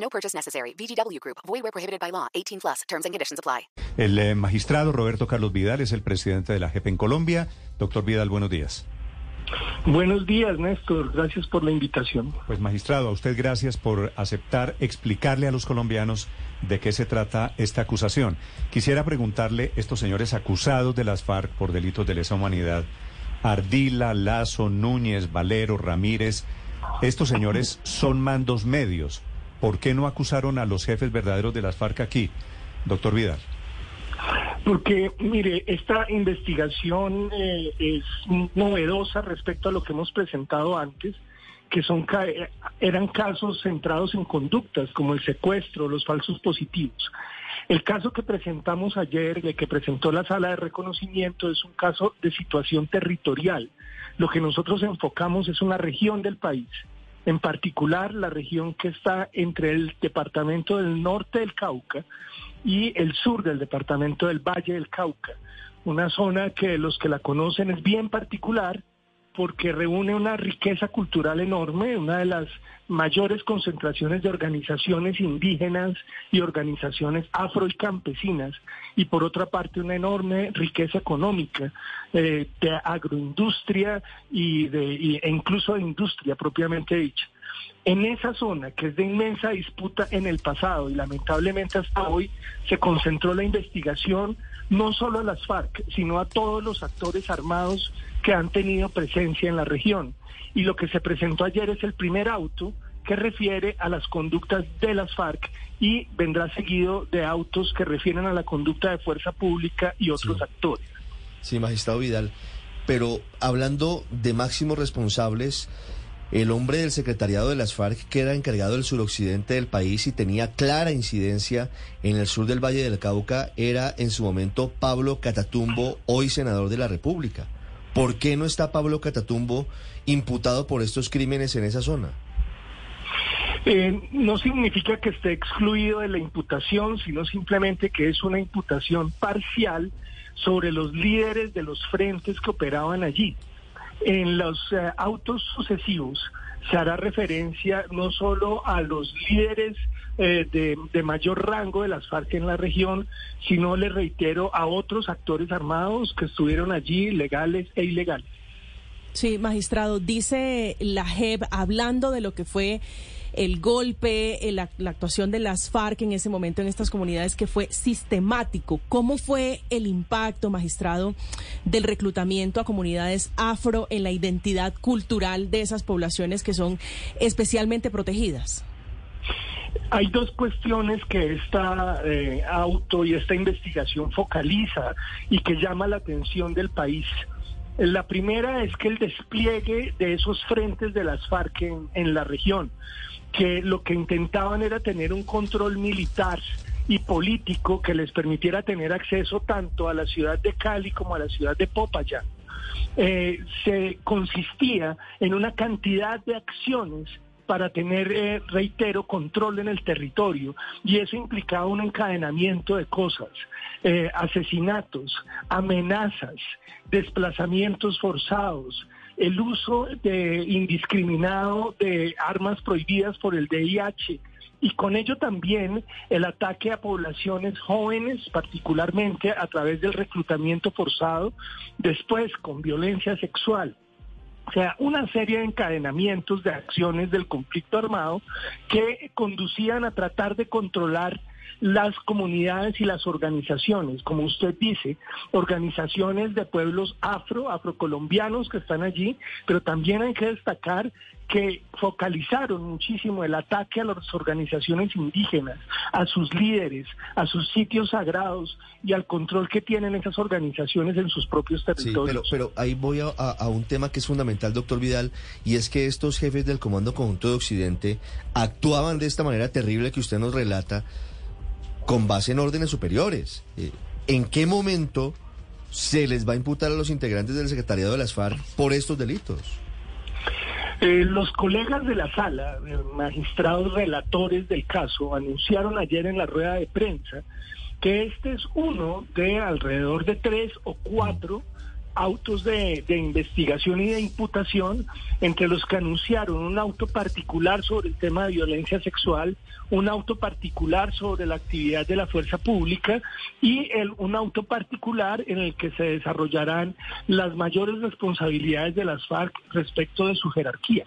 No purchase necessary. VGW Group. Void where prohibited by law. 18 plus. Terms and conditions apply. El eh, magistrado Roberto Carlos Vidal es el presidente de la JEP en Colombia. Doctor Vidal, buenos días. Buenos días, Néstor. Gracias por la invitación. Pues magistrado, a usted gracias por aceptar explicarle a los colombianos de qué se trata esta acusación. Quisiera preguntarle, estos señores acusados de las FARC por delitos de lesa humanidad, Ardila, Lazo, Núñez, Valero, Ramírez, estos señores son mandos medios. ¿Por qué no acusaron a los jefes verdaderos de las FARC aquí? Doctor Vidal. Porque, mire, esta investigación eh, es novedosa respecto a lo que hemos presentado antes, que son eran casos centrados en conductas como el secuestro, los falsos positivos. El caso que presentamos ayer, el que presentó la sala de reconocimiento, es un caso de situación territorial. Lo que nosotros enfocamos es una región del país, en particular la región que está entre el departamento del norte del Cauca y el sur del departamento del Valle del Cauca, una zona que los que la conocen es bien particular porque reúne una riqueza cultural enorme, una de las mayores concentraciones de organizaciones indígenas y organizaciones afro y campesinas, y por otra parte una enorme riqueza económica eh, de agroindustria y de, e incluso de industria propiamente dicha. En esa zona, que es de inmensa disputa en el pasado y lamentablemente hasta hoy, se concentró la investigación no solo a las FARC, sino a todos los actores armados que han tenido presencia en la región. Y lo que se presentó ayer es el primer auto que refiere a las conductas de las FARC y vendrá seguido de autos que refieren a la conducta de fuerza pública y otros actores. Sí, magistrado Vidal, pero hablando de máximos responsables, el hombre del secretariado de las FARC que era encargado del suroccidente del país y tenía clara incidencia en el sur del Valle del Cauca era en su momento Pablo Catatumbo, hoy senador de la República. ¿Por qué no está Pablo Catatumbo imputado por estos crímenes en esa zona? Eh, no significa que esté excluido de la imputación, sino simplemente que es una imputación parcial sobre los líderes de los frentes que operaban allí. En los eh, autos sucesivos se hará referencia no solo a los líderes eh, de, mayor rango de las FARC en la región, sino, le reitero, a otros actores armados que estuvieron allí, legales e ilegales. Sí, magistrado, dice la JEP, hablando de lo que fue el golpe, la, actuación de las FARC en ese momento en estas comunidades que fue sistemático. ¿Cómo fue el impacto, magistrado, del reclutamiento a comunidades afro en la identidad cultural de esas poblaciones que son especialmente protegidas? Hay dos cuestiones que esta eh, auto y esta investigación focaliza y que llama la atención del país. La primera es que el despliegue de esos frentes de las FARC en, la región, que lo que intentaban era tener un control militar y político que les permitiera tener acceso tanto a la ciudad de Cali como a la ciudad de Popayán. Eh, se consistía en una cantidad de acciones para tener, eh, reitero, control en el territorio. Y eso implicaba un encadenamiento de cosas, eh, asesinatos, amenazas, desplazamientos forzados, el uso de, indiscriminado de armas prohibidas por el DIH, y con ello también el ataque a poblaciones jóvenes, particularmente a través del reclutamiento forzado, después con violencia sexual. O sea, una serie de encadenamientos de acciones del conflicto armado que conducían a tratar de controlar las comunidades y las organizaciones, como usted dice, organizaciones de pueblos afro, afrocolombianos que están allí, pero también hay que destacar que focalizaron muchísimo el ataque a las organizaciones indígenas, a sus líderes, a sus sitios sagrados y al control que tienen esas organizaciones en sus propios territorios. Sí, pero, pero ahí voy a, a, un tema que es fundamental, doctor Vidal, y es que estos jefes del Comando Conjunto de Occidente actuaban de esta manera terrible que usted nos relata con base en órdenes superiores. Eh, ¿En qué momento se les va a imputar a los integrantes del secretariado de las FARC por estos delitos? Eh, los colegas de la sala, eh, magistrados relatores del caso, anunciaron ayer en la rueda de prensa que este es uno de alrededor de tres o cuatro autos de, investigación y de imputación, entre los que anunciaron un auto particular sobre el tema de violencia sexual, un auto particular sobre la actividad de la fuerza pública y el, un auto particular en el que se desarrollarán las mayores responsabilidades de las FARC respecto de su jerarquía.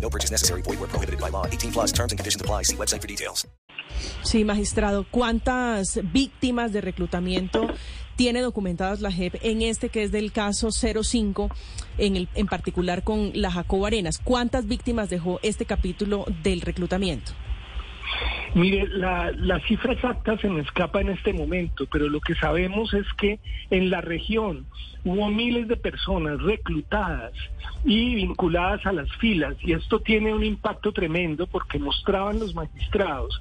No purchase necessary. Void where prohibited by law. 18 plus terms and conditions apply. See website for details. Sí, magistrado, ¿cuántas víctimas de reclutamiento tiene documentadas la JEP en este que es del caso 05, en, el, en particular con la Jacobo Arenas? ¿Cuántas víctimas dejó este capítulo del reclutamiento? Mire, la, la, cifra exacta se me escapa en este momento, pero lo que sabemos es que en la región hubo miles de personas reclutadas y vinculadas a las filas, y esto tiene un impacto tremendo porque mostraban los magistrados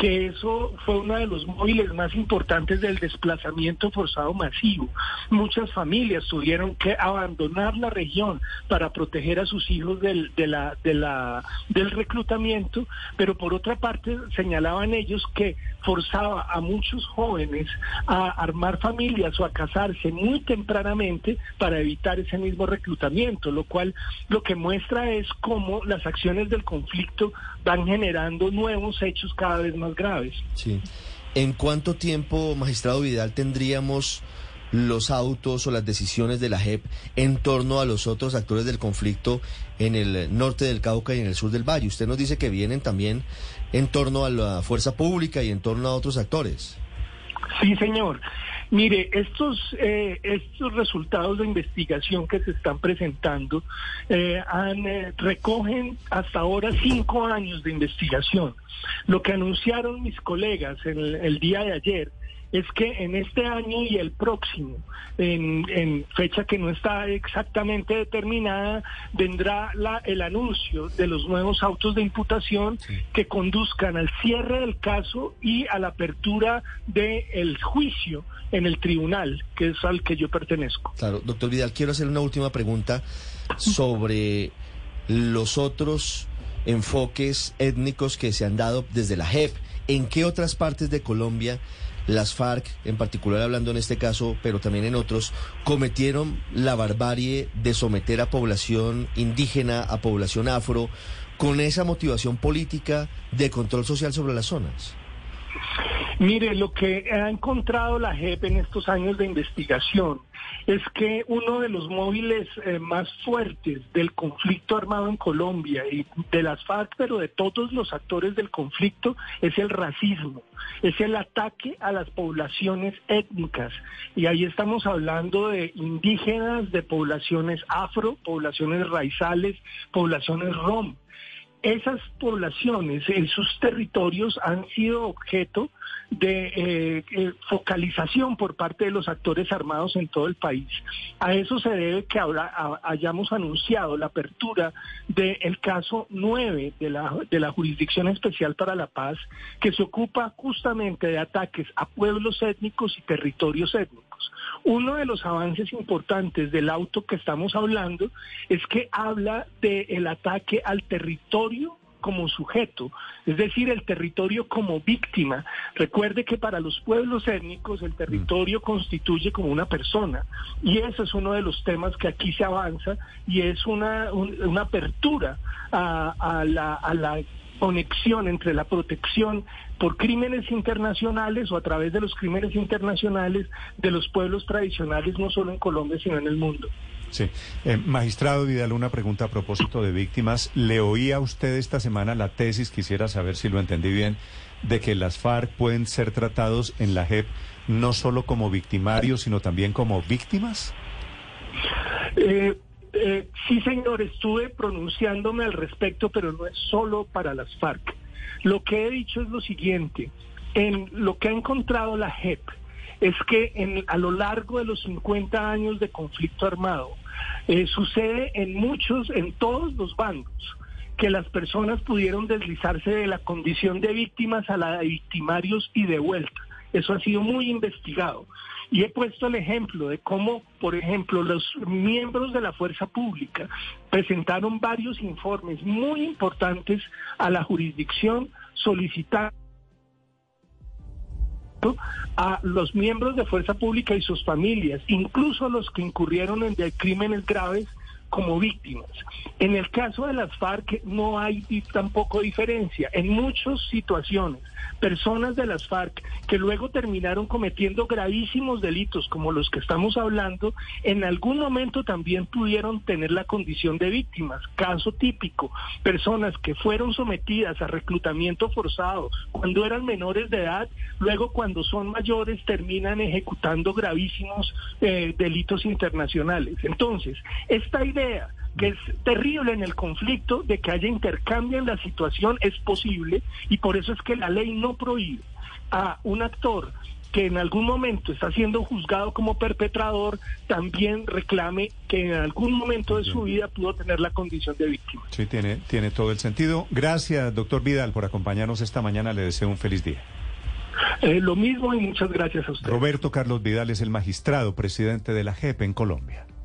que eso fue uno de los móviles más importantes del desplazamiento forzado masivo. Muchas familias tuvieron que abandonar la región para proteger a sus hijos del, del reclutamiento, pero por otra parte señalaban ellos que forzaba a muchos jóvenes a armar familias o a casarse muy tempranamente para evitar ese mismo reclutamiento, lo cual lo que muestra es cómo las acciones del conflicto van generando nuevos hechos cada vez más graves. Sí. ¿En cuánto tiempo, magistrado Vidal, tendríamos los autos o las decisiones de la JEP en torno a los otros actores del conflicto en el norte del Cauca y en el sur del Valle? Usted nos dice que vienen también en torno a la fuerza pública y en torno a otros actores. Sí, señor. Mire, estos, eh, estos resultados de investigación que se están presentando eh, eh, recogen hasta ahora cinco años de investigación. Lo que anunciaron mis colegas el día de ayer es que en este año y el próximo, en, fecha que no está exactamente determinada, vendrá la, el anuncio de los nuevos autos de imputación que conduzcan al cierre del caso y a la apertura del juicio en el tribunal, que es al que yo pertenezco. Claro, doctor Vidal, quiero hacer una última pregunta sobre los otros enfoques étnicos que se han dado desde la JEP. ¿En qué otras partes de Colombia las FARC, en particular hablando en este caso, pero también en otros, cometieron la barbarie de someter a población indígena, a población afro, con esa motivación política de control social sobre las zonas? Mire, lo que ha encontrado la JEP en estos años de investigación es que uno de los móviles eh, más fuertes del conflicto armado en Colombia y de las FARC, pero de todos los actores del conflicto, es el racismo, es el ataque a las poblaciones étnicas. Y ahí estamos hablando de indígenas, de poblaciones afro, poblaciones raizales, poblaciones rom esas poblaciones en sus territorios han sido objeto de eh, eh, focalización por parte de los actores armados en todo el país. A eso se debe que ahora hayamos anunciado la apertura del caso 9 de la, de la Jurisdicción Especial para la Paz, que se ocupa justamente de ataques a pueblos étnicos y territorios étnicos. Uno de los avances importantes del auto que estamos hablando es que habla del ataque al territorio como sujeto, es decir, el territorio como víctima. Recuerde que para los pueblos étnicos el territorio constituye como una persona y ese es uno de los temas que aquí se avanza y es una, un- una apertura a, a la, a la conexión entre la protección por crímenes internacionales o a través de los crímenes internacionales de los pueblos tradicionales, no solo en Colombia, sino en el mundo. Sí. Eh, magistrado Vidal, una pregunta a propósito de víctimas. ¿Le oí a usted esta semana la tesis, quisiera saber si lo entendí bien, de que las FARC pueden ser tratados en la JEP no solo como victimarios, sino también como víctimas? Eh, eh, sí, señor, estuve pronunciándome al respecto, pero no es solo para las FARC. Lo que he dicho es lo siguiente, en lo que ha encontrado la JEP es que a lo largo de los 50 años de conflicto armado eh, sucede en muchos, en todos los bandos, que las personas pudieron deslizarse de la condición de víctimas a la de victimarios y de vuelta. Eso ha sido muy investigado. Y he puesto el ejemplo de cómo, por ejemplo, los miembros de la fuerza pública presentaron varios informes muy importantes a la jurisdicción solicitando a los miembros de fuerza pública y sus familias, incluso a los que incurrieron en crímenes graves como víctimas. En el caso de las FARC no hay tampoco diferencia. En muchas situaciones, personas de las FARC que luego terminaron cometiendo gravísimos delitos como los que estamos hablando, en algún momento también pudieron tener la condición de víctimas. Caso típico, personas que fueron sometidas a reclutamiento forzado cuando eran menores de edad, luego cuando son mayores terminan ejecutando gravísimos eh, delitos internacionales. Entonces, esta idea que es terrible en el conflicto de que haya intercambio en la situación es posible y por eso es que la ley no prohíbe a un actor que en algún momento está siendo juzgado como perpetrador también reclame que en algún momento de su vida pudo tener la condición de víctima. Sí, tiene, tiene todo el sentido. Gracias, doctor Vidal, por acompañarnos esta mañana. Le deseo un feliz día. Eh, lo mismo y muchas gracias a usted. Roberto Carlos Vidal es el magistrado presidente de la JEP en Colombia.